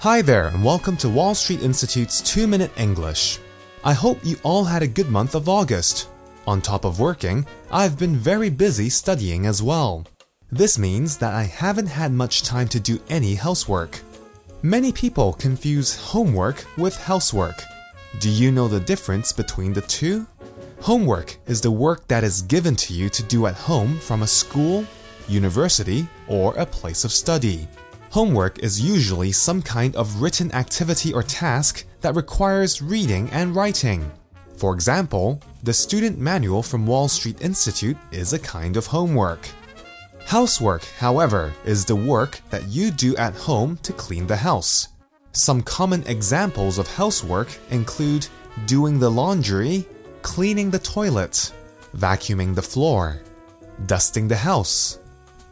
Hi there, and welcome to Wall Street Institute's 2 Minute English. I hope you all had a good month of August. On top of working, I've been very busy studying as well. This means that I haven't had much time to do any housework. Many people confuse homework with housework. Do you know the difference between the two? Homework is the work that is given to you to do at home from a school, university, or a place of study. Homework is usually some kind of written activity or task that requires reading and writing. For example, the student manual from Wall Street Institute is a kind of homework. Housework, however, is the work that you do at home to clean the house. Some common examples of housework include doing the laundry, cleaning the toilet, vacuuming the floor, dusting the house,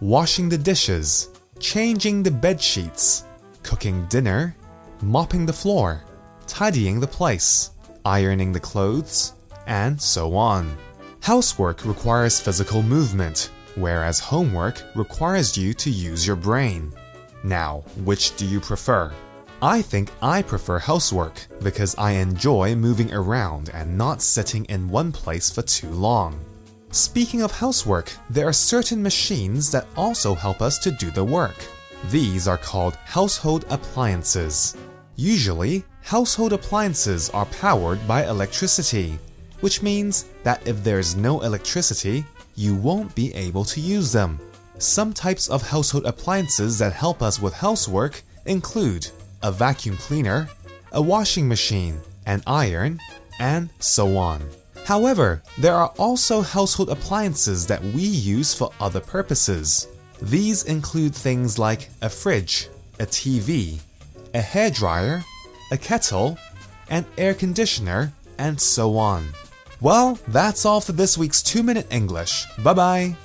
washing the dishes, changing the bed sheets, cooking dinner, mopping the floor, tidying the place, ironing the clothes, and so on. Housework requires physical movement, whereas homework requires you to use your brain. Now, which do you prefer? I think I prefer housework because I enjoy moving around and not sitting in one place for too long. Speaking of housework, there are certain machines that also help us to do the work. These are called household appliances. Usually, household appliances are powered by electricity, which means that if there's no electricity, you won't be able to use them. Some types of household appliances that help us with housework include a vacuum cleaner, a washing machine, an iron, and so on. However, there are also household appliances that we use for other purposes. These include things like a fridge, a TV, a hairdryer, a kettle, an air conditioner, and so on. Well, that's all for this week's 2 Minute English. Bye bye.